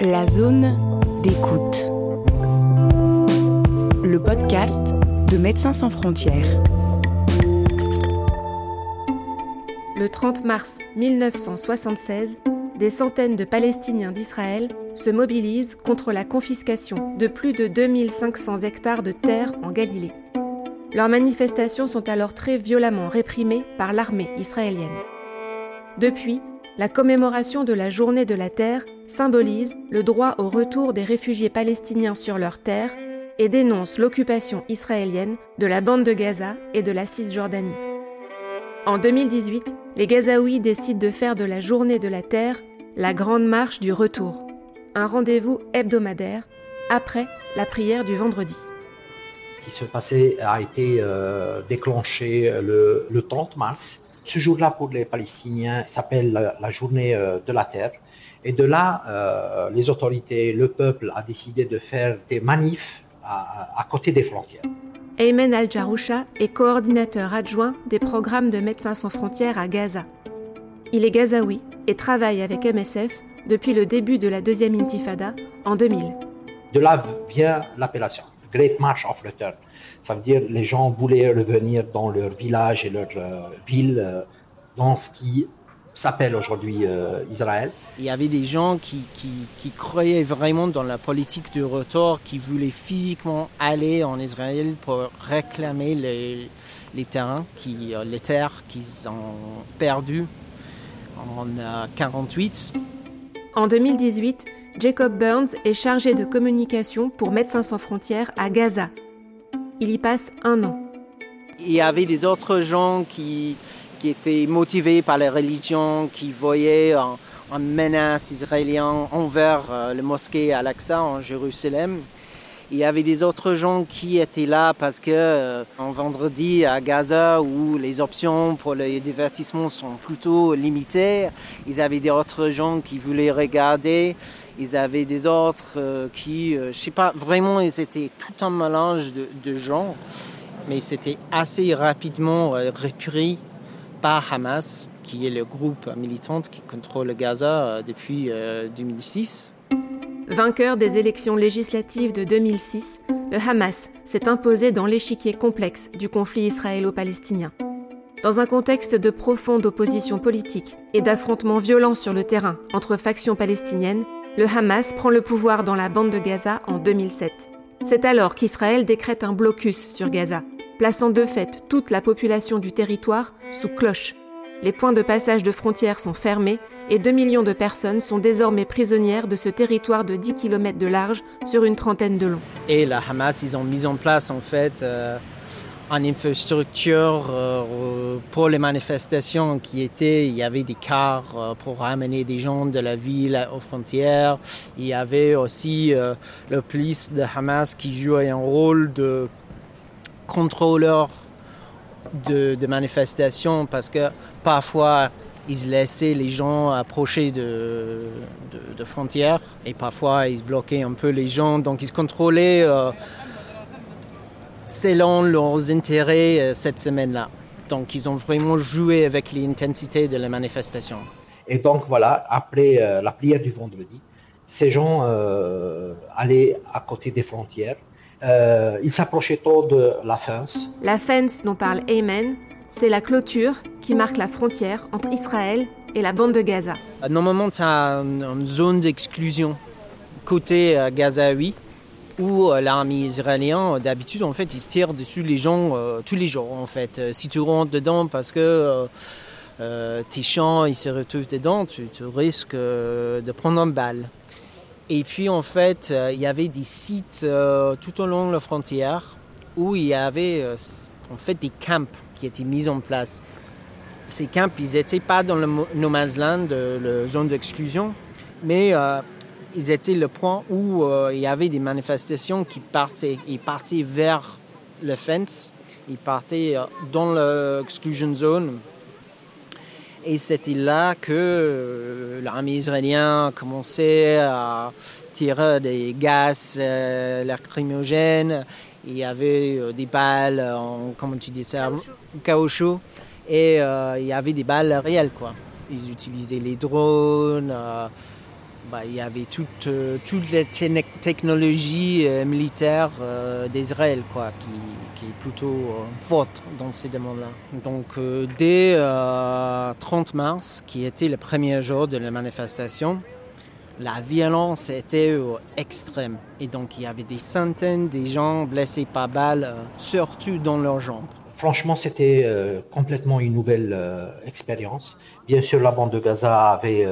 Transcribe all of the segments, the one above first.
La zone d'écoute. Le podcast de Médecins sans frontières. Le 30 mars 1976, des centaines de Palestiniens d'Israël se mobilisent contre la confiscation de plus de 2500 hectares de terre en Galilée. Leurs manifestations sont alors très violemment réprimées par l'armée israélienne. Depuis, la commémoration de la journée de la terre symbolise le droit au retour des réfugiés palestiniens sur leur terre et dénonce l'occupation israélienne de la bande de Gaza et de la Cisjordanie. En 2018, les Gazaouis décident de faire de la journée de la terre la grande marche du retour, un rendez-vous hebdomadaire après la prière du vendredi. Ce qui se passait a été euh, déclenché le, le 30 mars ce jour-là, pour les Palestiniens, s'appelle la, journée euh, de la terre. Et de là, euh, les autorités, le peuple a décidé de faire des manifs à, côté des frontières. Ayman Al-Jarousha est coordinateur adjoint des programmes de Médecins sans frontières à Gaza. Il est gazaoui et travaille avec MSF depuis le début de la deuxième intifada en 2000. De là vient l'appellation, Great March of Return. Ça veut dire les gens voulaient revenir dans leur village et leur euh, ville, euh, dans ce qui s'appelle aujourd'hui euh, Israël. Il y avait des gens qui, qui, croyaient vraiment dans la politique du retour, qui voulaient physiquement aller en Israël pour réclamer les, les terrains, qui, les terres qu'ils ont perdues en 1948. En 2018, Jacob Burns est chargé de communication pour Médecins sans frontières à Gaza, il y passe un an. Il y avait des autres gens qui, qui étaient motivés par la religion, qui voyaient une menace israélienne envers euh, le mosquée Al-Aqsa en Jérusalem. Il y avait des autres gens qui étaient là parce que euh, en vendredi à Gaza où les options pour les divertissements sont plutôt limitées, ils avaient des autres gens qui voulaient regarder. Ils avaient des autres euh, qui, euh, je sais pas, vraiment, ils étaient tout un mélange de, gens, mais c'était assez rapidement euh, repris Hamas, qui est le groupe militant qui contrôle Gaza depuis 2006. Vainqueur des élections législatives de 2006, le Hamas s'est imposé dans l'échiquier complexe du conflit israélo-palestinien. Dans un contexte de profonde opposition politique et d'affrontements violents sur le terrain entre factions palestiniennes, le Hamas prend le pouvoir dans la bande de Gaza en 2007. C'est alors qu'Israël décrète un blocus sur Gaza, plaçant de fait toute la population du territoire sous cloche. Les points de passage de frontières sont fermés et 2 millions de personnes sont désormais prisonnières de ce territoire de 10 km de large sur une trentaine de long. Et la Hamas, ils ont mis en place en fait euh, une infrastructure euh, pour les manifestations qui étaient, il y avait des cars euh, pour ramener des gens de la ville aux frontières. Il y avait aussi euh, le police de Hamas qui jouait un rôle de contrôleur de, de manifestations parce que parfois ils laissaient les gens approcher de, de, frontières et parfois ils bloquaient un peu les gens. Donc ils contrôlaient selon leurs intérêts euh, cette semaine-là. Donc, ils ont vraiment joué avec l'intensité de la manifestation. Et donc, voilà, après euh, la prière du vendredi, ces gens euh, allaient à côté des frontières. Ils s'approchaient tôt de la fence. La fence dont parle Amen, c'est la clôture qui marque la frontière entre Israël et la bande de Gaza. Normalement, tu as une zone d'exclusion côté Gaza, oui, où euh, l'armée israélienne, d'habitude, en fait, ils se tirent dessus les gens euh, tous les jours, en fait. Euh, si tu rentres dedans parce que tes champs, ils se retrouvent dedans, tu, risques de prendre une balle. Et puis, en fait, il y avait des sites tout au long de la frontière où il y avait, en fait, des camps qui étaient mis en place. Ces camps, ils n'étaient pas dans le no man's land, la zone d'exclusion, mais ils étaient le point où euh, il y avait des manifestations qui partaient. Ils partaient vers le fence, ils partaient euh, dans l'exclusion zone. Et c'était là que euh, l'armée israélienne commençait à tirer des gaz lacrymogènes. Il y avait des balles en, comment tu dis ça, caoutchouc. Et il y avait des balles réelles, quoi. Ils utilisaient les drones bah, il y avait toute, euh, toutes les technologies euh, militaires euh, d'Israël quoi, qui, qui, est plutôt forte dans ces domaines-là. Donc dès 30 mars, qui était le premier jour de la manifestation, la violence était extrême. Et donc il y avait des centaines de gens blessés par balles, surtout dans leurs jambes. Franchement, c'était complètement une nouvelle expérience. Bien sûr, la bande de Gaza avait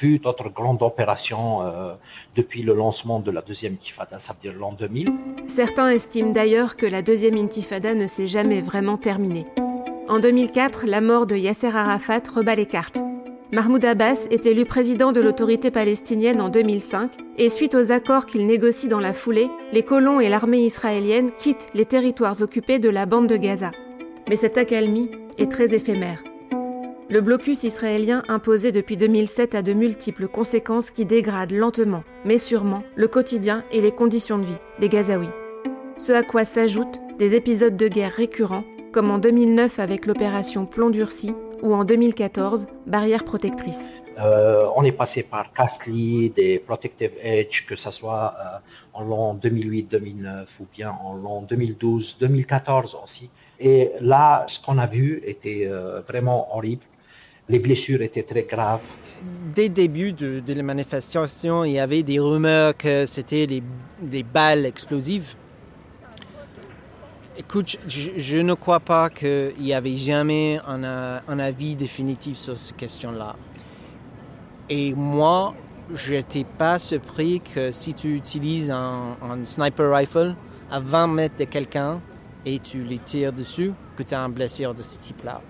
vu d'autres grandes opérations euh, depuis le lancement de la deuxième intifada, ça veut dire l'an 2000. Certains estiment d'ailleurs que la deuxième intifada ne s'est jamais vraiment terminée. En 2004, la mort de Yasser Arafat rebat les cartes. Mahmoud Abbas est élu président de l'autorité palestinienne en 2005 et suite aux accords qu'il négocie dans la foulée, les colons et l'armée israélienne quittent les territoires occupés de la bande de Gaza. Mais cette accalmie est très éphémère. Le blocus israélien imposé depuis 2007 a de multiples conséquences qui dégradent lentement, mais sûrement, le quotidien et les conditions de vie des Gazaouis. Ce à quoi s'ajoutent des épisodes de guerre récurrents, comme en 2009 avec l'opération Plomb durci ou en 2014, Barrière protectrice. Euh, on est passé par Castle, des Protective Edge, que ce soit euh, en l'an 2008-2009 ou bien en l'an 2012-2014 aussi. Et là, ce qu'on a vu était euh, vraiment horrible. Les blessures étaient très graves. Dès le début de, la manifestation, il y avait des rumeurs que c'était des, balles explosives. Écoute, je, ne crois pas qu'il y avait jamais un, un avis définitif sur cette question-là. Et moi, je n'étais pas surpris que si tu utilises un, un, sniper rifle à 20 mètres de quelqu'un et tu les tires dessus, que tu as un blessure de ce type-là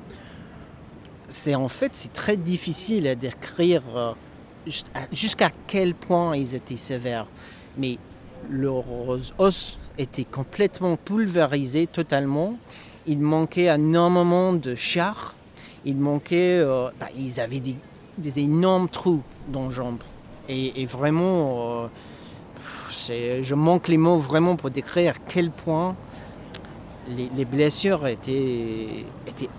c'est en fait c'est très difficile à décrire euh, jusqu'à quel point ils étaient sévères. Mais leurs os étaient complètement pulvérisés totalement. Il manquait énormément de char. Il manquait, euh, bah, ils avaient des, énormes trous dans les jambes. Et, vraiment, euh, je manque les mots vraiment pour décrire à quel point les, blessures étaient,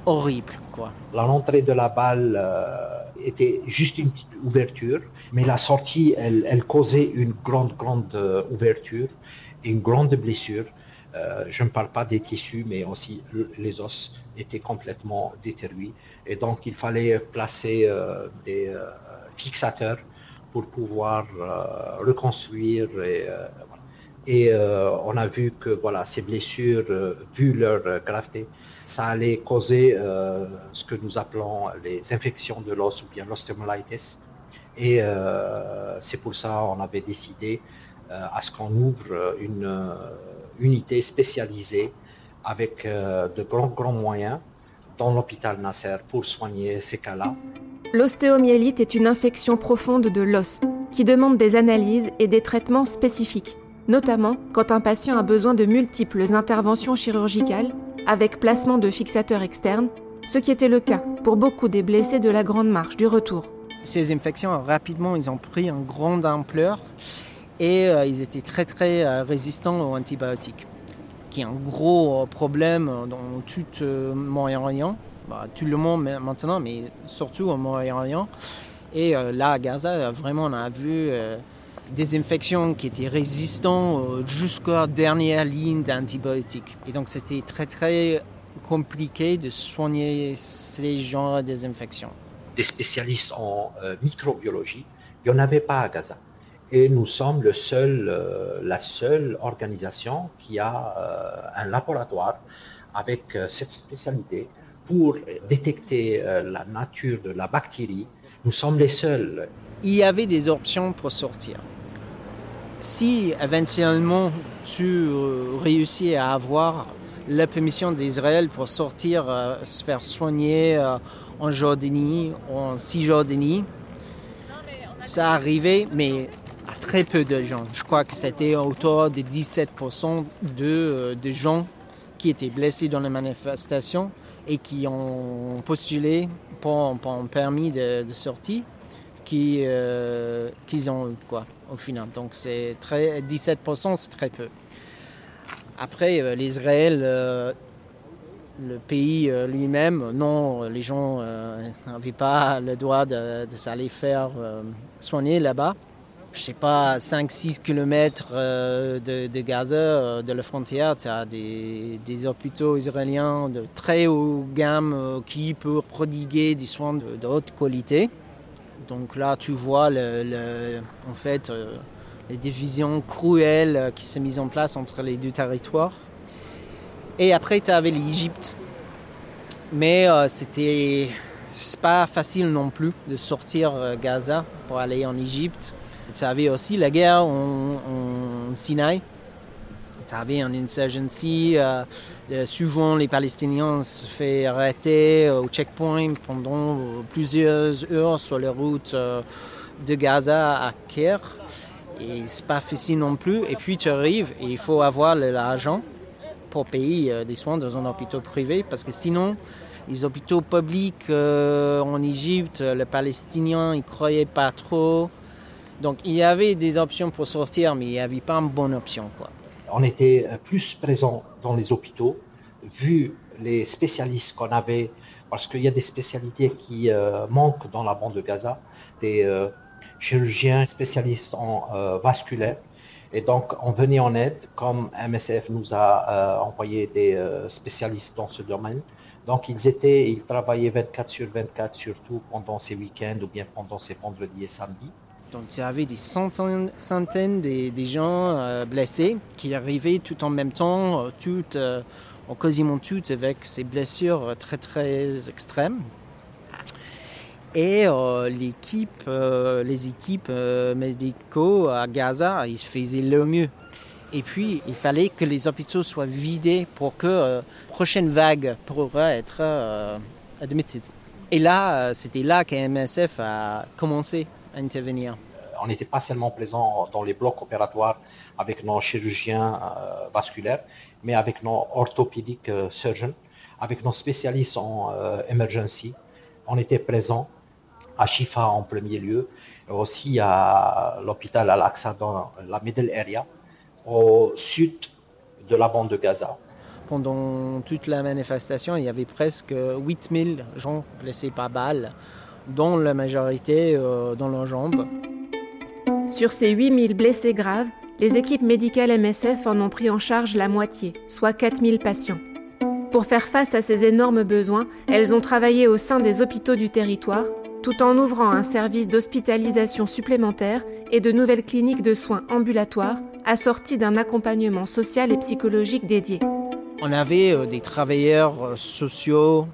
horribles. Quoi. L'entrée de la balle euh, était juste une petite ouverture, mais la sortie, elle, causait une grande, grande euh, ouverture une grande blessure. Euh, je ne parle pas des tissus, mais aussi les os étaient complètement détruits. Et donc, il fallait placer des fixateurs pour pouvoir reconstruire et et euh, on a vu que voilà, ces blessures, euh, vu leur gravité, ça allait causer euh, ce que nous appelons les infections de l'os ou bien l'ostéomyelitis. Et c'est pour ça qu'on avait décidé à ce qu'on ouvre une unité spécialisée avec de grands moyens dans l'hôpital Nasser pour soigner ces cas-là. L'ostéomyélite est une infection profonde de l'os qui demande des analyses et des traitements spécifiques notamment quand un patient a besoin de multiples interventions chirurgicales avec placement de fixateurs externes, ce qui était le cas pour beaucoup des blessés de la Grande Marche du retour. Ces infections, rapidement, ils ont pris une grande ampleur et euh, ils étaient très très euh, résistants aux antibiotiques, qui est un gros euh, problème dans tout le Moyen-Orient, bah, tout le monde maintenant, mais surtout au Moyen-Orient. Et là, à Gaza, vraiment, on a vu des infections qui étaient résistantes jusqu'à la dernière ligne d'antibiotiques. Et donc c'était très très compliqué de soigner ces genres d'infections. Des spécialistes en euh, microbiologie, il n'y en avait pas à Gaza. Et nous sommes le seul, euh, la seule organisation qui a euh, un laboratoire avec cette spécialité pour détecter la nature de la bactérie. Nous sommes les seuls. Il y avait des options pour sortir si éventuellement tu euh, réussis à avoir la permission d'Israël pour sortir, euh, se faire soigner euh, en Jordanie, en Cisjordanie, ça arrivait, mais à très peu de gens. Je crois que c'était autour de 17% de, gens qui étaient blessés dans la manifestation et qui ont postulé pour, un permis de, sortie qui, qu'ils ont eu. Quoi au final. Donc c'est très 17%, c'est très peu. Après, euh, l'Israël, euh, le pays lui-même, non, les gens n'avaient pas le droit de, s'aller faire soigner là-bas je sais pas, 5-6 km euh, de, Gaza, euh, de la frontière, tu as des, hôpitaux israéliens de très haut gamme euh, qui peuvent prodiguer des soins de, haute qualité. Donc là, tu vois en fait, les divisions cruelles qui s'est mise en place entre les deux territoires. Et après, tu avais l'Égypte. Mais c'était pas facile non plus de sortir Gaza pour aller en Égypte. Tu avais aussi la guerre en, Sinaï. Tu avais une insurgency. Euh, euh, souvent, les Palestiniens se font arrêter au checkpoint pendant plusieurs heures sur la route euh, de Gaza à Caire. Et c'est pas facile non plus. Et puis, tu arrives et il faut avoir l'argent pour payer des soins dans un hôpital privé parce que sinon, les hôpitaux publics en Égypte, les Palestiniens, ils croyaient pas trop. Donc il y avait des options pour sortir, mais il n'y avait pas une bonne option. Quoi. On était plus présent dans les hôpitaux, vu les spécialistes qu'on avait, parce qu'il y a des spécialités qui euh, manquent dans la bande de Gaza, des euh, chirurgiens spécialistes en euh, vasculaire. Et donc on venait en aide, comme MSF nous a envoyé des spécialistes dans ce domaine. Donc ils étaient, ils travaillaient 24 sur 24, surtout pendant ces week-ends ou bien pendant ces vendredis et samedis. Donc il y avait des centaines, centaines des, gens euh, blessés qui arrivaient tout en même temps, euh, toutes, euh, quasiment toutes avec ces blessures très très extrêmes. Et les équipes médicaux à Gaza, ils faisaient le mieux. Et puis, il fallait que les hôpitaux soient vidés pour que la prochaine vague pourrait être admise. Et là, c'était là qu'MSF a commencé intervenir. On n'était pas seulement présent dans les blocs opératoires avec nos chirurgiens euh, vasculaires, mais avec nos orthopédiques euh, surgeons, avec nos spécialistes en euh, emergency. On était présent à Shifa en premier lieu, aussi à l'hôpital Al-Aqsa dans la Middle Area, au sud de la bande de Gaza. Pendant toute la manifestation, il y avait presque 8000 gens blessés par balles dont la majorité euh, dans leurs jambes. Sur ces 8000 blessés graves, les équipes médicales MSF en ont pris en charge la moitié, soit 4000 patients. Pour faire face à ces énormes besoins, elles ont travaillé au sein des hôpitaux du territoire, tout en ouvrant un service d'hospitalisation supplémentaire et de nouvelles cliniques de soins ambulatoires, assorties d'un accompagnement social et psychologique dédié. On avait euh, des travailleurs euh, sociaux,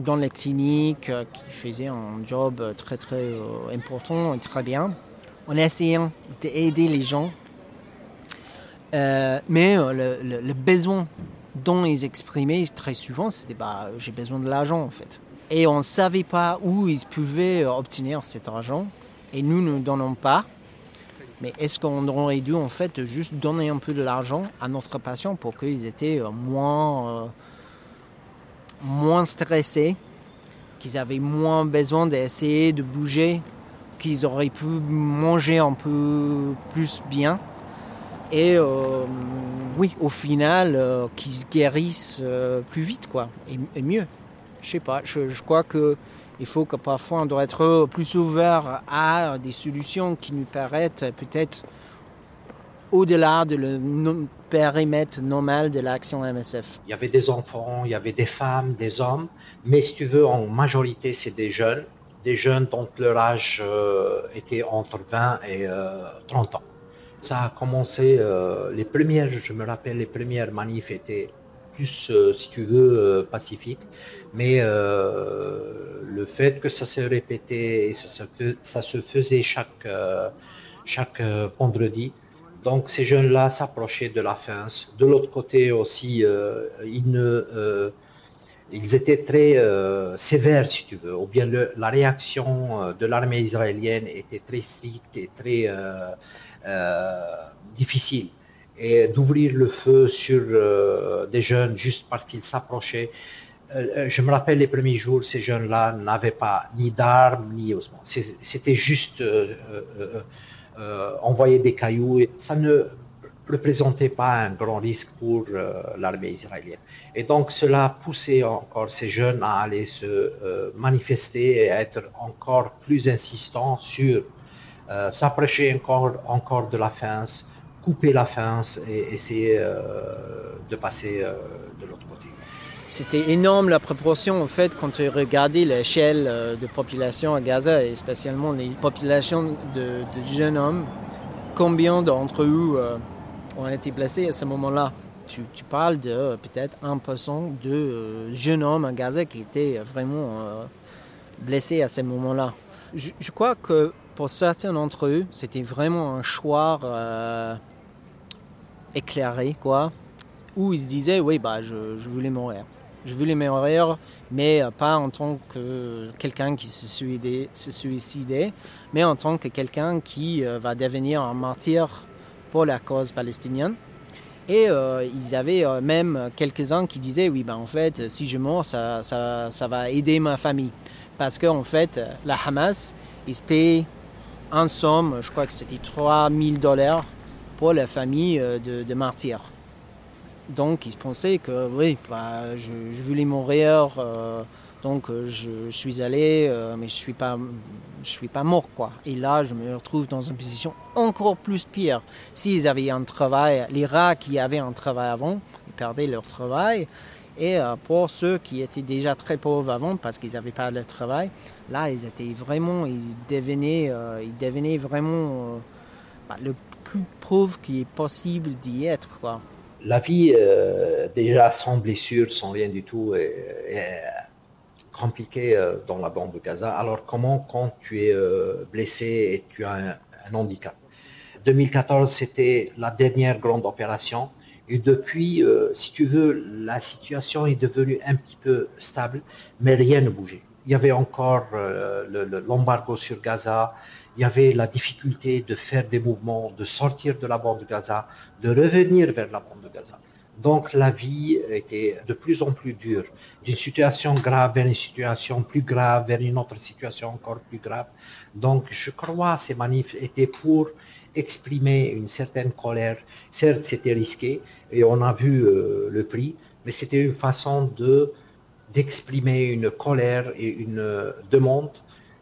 dans les cliniques euh, qui faisaient un job très très euh, important et très bien en essayant d'aider les gens. Euh, mais le, besoin dont ils exprimaient très souvent, c'était bah, j'ai besoin de l'argent en fait. Et on ne savait pas où ils pouvaient obtenir cet argent. Et nous ne donnons pas. Mais est-ce qu'on aurait dû en fait juste donner un peu de l'argent à notre patient pour qu'ils étaient moins moins stressés, qu'ils avaient moins besoin d'essayer de bouger, qu'ils auraient pu manger un peu plus bien. Et euh, oui, au final, euh, qu'ils guérissent euh, plus vite, quoi, et, mieux. Je sais pas, je, crois que il faut que parfois on doit être plus ouvert à des solutions qui nous paraissent peut-être au-delà de le périmètre normal de l'action MSF. Il y avait des enfants, il y avait des femmes, des hommes, mais si tu veux, en majorité, c'est des jeunes, des jeunes dont leur âge euh, était entre 20 et 30 euh, ans. Ça a commencé, euh, les premières, je me rappelle, les premières manifs étaient plus, si tu veux, pacifiques, mais le fait que ça se répétait et ça se, ça se faisait chaque, chaque vendredi, donc ces jeunes-là s'approchaient de la fin. De l'autre côté aussi, euh, euh, ils étaient très euh, sévères, si tu veux, ou bien la réaction de l'armée israélienne était très stricte et très difficile. Et d'ouvrir le feu sur des jeunes juste parce qu'ils s'approchaient. je me rappelle les premiers jours, ces jeunes-là n'avaient pas ni d'armes, ni. C'était juste euh, envoyer des cailloux. Ça ne représentait pas un grand risque pour euh, l'armée israélienne. Et donc cela poussait encore ces jeunes à aller se euh, manifester et être encore plus insistants sur s'approcher encore, de la fin, couper la fin et essayer de passer de l'autre côté. C'était énorme la proportion en fait quand tu regardais l'échelle de population à Gaza et spécialement les populations de, jeunes hommes. Combien d'entre eux ont été placés à ce moment-là? Tu, parles de euh, peut-être 1% de euh, jeunes hommes à Gaza qui étaient vraiment euh, blessés à ce moment-là. Je, crois que pour certains d'entre eux, c'était vraiment un choix éclairé, quoi, où ils se disaient, oui, bah, je voulais mourir. Je voulais mourir, mais pas en tant que quelqu'un qui se suicidait, se suicidait, mais en tant que quelqu'un qui va devenir un martyr pour la cause palestinienne. Et euh, ils avaient euh, même quelques-uns qui disaient oui, ben, en fait, si je meurs, ça, ça, ça va aider ma famille. Parce qu'en en fait, la Hamas, ils payent en somme, je crois que c'était 3000 dollars pour la famille euh, de, de, martyrs. Donc ils pensaient que oui, bah, je, je, voulais mourir. Donc euh, je, suis allé, euh, mais je suis pas, je suis pas mort quoi. Et là, je me retrouve dans une position encore plus pire. S'ils avaient un travail, les rats qui avaient un travail avant, ils perdaient leur travail. Et euh, pour ceux qui étaient déjà très pauvres avant parce qu'ils n'avaient pas de travail, là, ils étaient vraiment, ils devenaient, ils devenaient vraiment bah, le plus pauvre qui est possible d'y être quoi. La vie, déjà sans blessure, sans rien du tout, est compliqué euh, dans la bande de Gaza. Alors comment quand tu es euh, blessé et tu as un, handicap? 2014, c'était la dernière grande opération. Et depuis, euh, si tu veux, la situation est devenue un petit peu stable, mais rien ne bougeait. Il y avait encore l'embargo sur Gaza, il y avait la difficulté de faire des mouvements, de sortir de la bande de Gaza, de revenir vers la bande de Gaza. Donc la vie était de plus en plus dure, d'une situation grave vers une situation plus grave, vers une autre situation encore plus grave. Donc je crois que ces manifs étaient pour exprimer une certaine colère. Certes, c'était risqué et on a vu euh, le prix, mais c'était une façon de d'exprimer une colère et une demande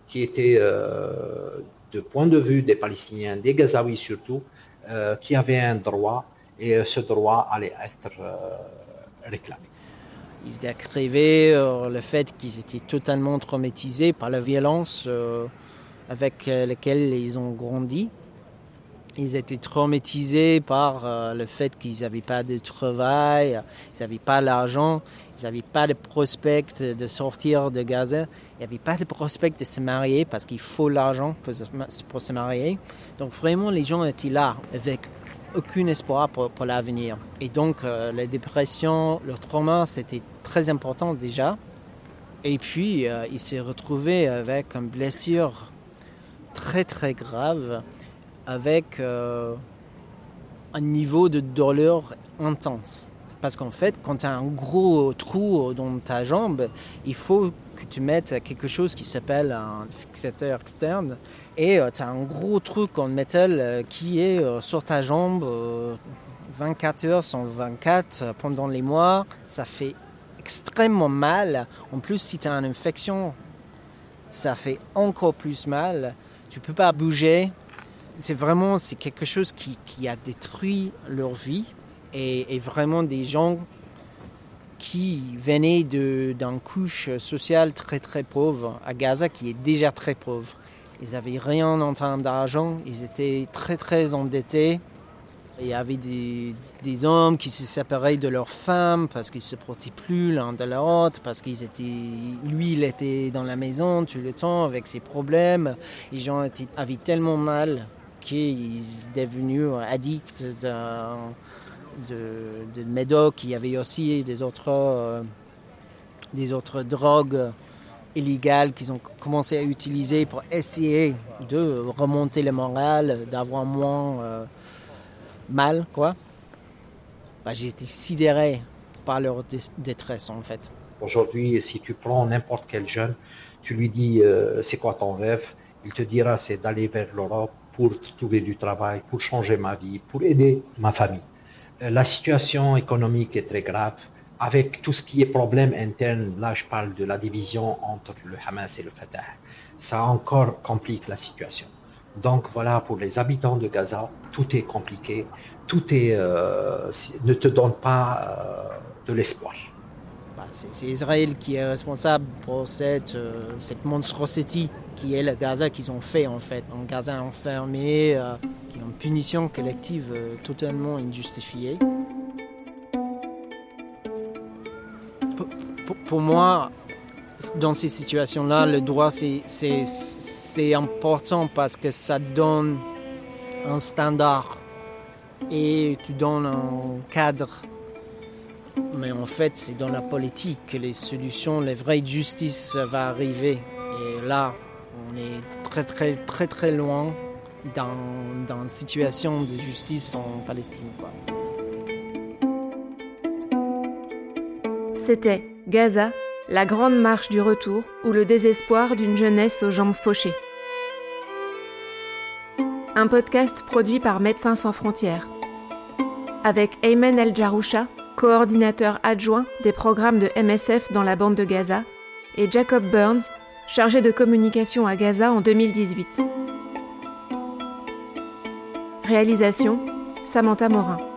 qui était, euh, de point de vue des Palestiniens, des Gazaouis surtout, euh, qui avaient un droit et euh, ce droit allait être euh, réclamé. Ils décrivaient euh, le fait qu'ils étaient totalement traumatisés par la violence avec laquelle ils ont grandi. Ils étaient traumatisés par le fait qu'ils n'avaient pas de travail, ils n'avaient pas l'argent, ils n'avaient pas de prospect de sortir de Gaza, il n'y avait pas de prospect de se marier parce qu'il faut l'argent pour, pour, se marier. Donc vraiment, les gens étaient là avec aucun espoir pour, l'avenir. Et donc, euh, la dépression, le trauma, c'était très important déjà. Et puis, euh, il s'est retrouvé avec une blessure très très grave, avec euh, un niveau de douleur intense. Parce qu'en fait, quand tu as un gros trou dans ta jambe, il faut que tu mettes quelque chose qui s'appelle un fixateur externe. Et euh, tu as un gros truc en métal euh, qui est euh, sur ta jambe 24 heures sur 24 pendant les mois. Ça fait extrêmement mal. En plus, si tu as une infection, ça fait encore plus mal. Tu peux pas bouger. C'est vraiment c'est quelque chose qui, qui, a détruit leur vie et, vraiment des gens qui venaient d'une couche sociale très très pauvre à Gaza, qui est déjà très pauvre. Ils n'avaient rien en termes d'argent, ils étaient très très endettés. Il y avait des, des hommes qui se séparaient de leurs femmes parce qu'ils se protégeaient plus l'un de l'autre, parce qu'ils étaient, lui, il était dans la maison tout le temps avec ses problèmes. Les gens avaient tellement mal qu'ils étaient devenus addicts de, de Médoc, il y avait aussi des autres, euh, des autres drogues illégales qu'ils ont commencé à utiliser pour essayer de remonter le moral, d'avoir moins euh, mal, quoi. Bah, j'ai été sidéré par leur détresse, en fait. Aujourd'hui, si tu prends n'importe quel jeune, tu lui dis euh, c'est quoi ton rêve, il te dira c'est d'aller vers l'Europe pour trouver du travail, pour changer ma vie, pour aider ma famille. Euh, la situation économique est très grave. Avec tout ce qui est problème interne, là je parle de la division entre le Hamas et le Fatah, ça encore complique la situation. Donc voilà, pour les habitants de Gaza, tout est compliqué, tout est, euh, ne te donne pas euh, de l'espoir. Bah, c'est Israël qui est responsable pour cette, cette monstrosité qui est le Gaza qu'ils ont fait en fait. Un Gaza enfermé, qui est une punition collective totalement injustifiée. pour moi, dans ces situations-là, le droit, c'est important parce que ça donne un standard et tu donnes un cadre. Mais en fait, c'est dans la politique que les solutions, les vraies justices va arriver. Et là, on est très très très très loin dans, dans une situation de justice en Palestine. C'était Gaza, la grande marche du retour ou le désespoir d'une jeunesse aux jambes fauchées. Un podcast produit par Médecins sans frontières. Avec Ayman El Jaroucha, coordinateur adjoint des programmes de MSF dans la bande de Gaza, et Jacob Burns, chargé de communication à Gaza en 2018. Réalisation Samantha Morin.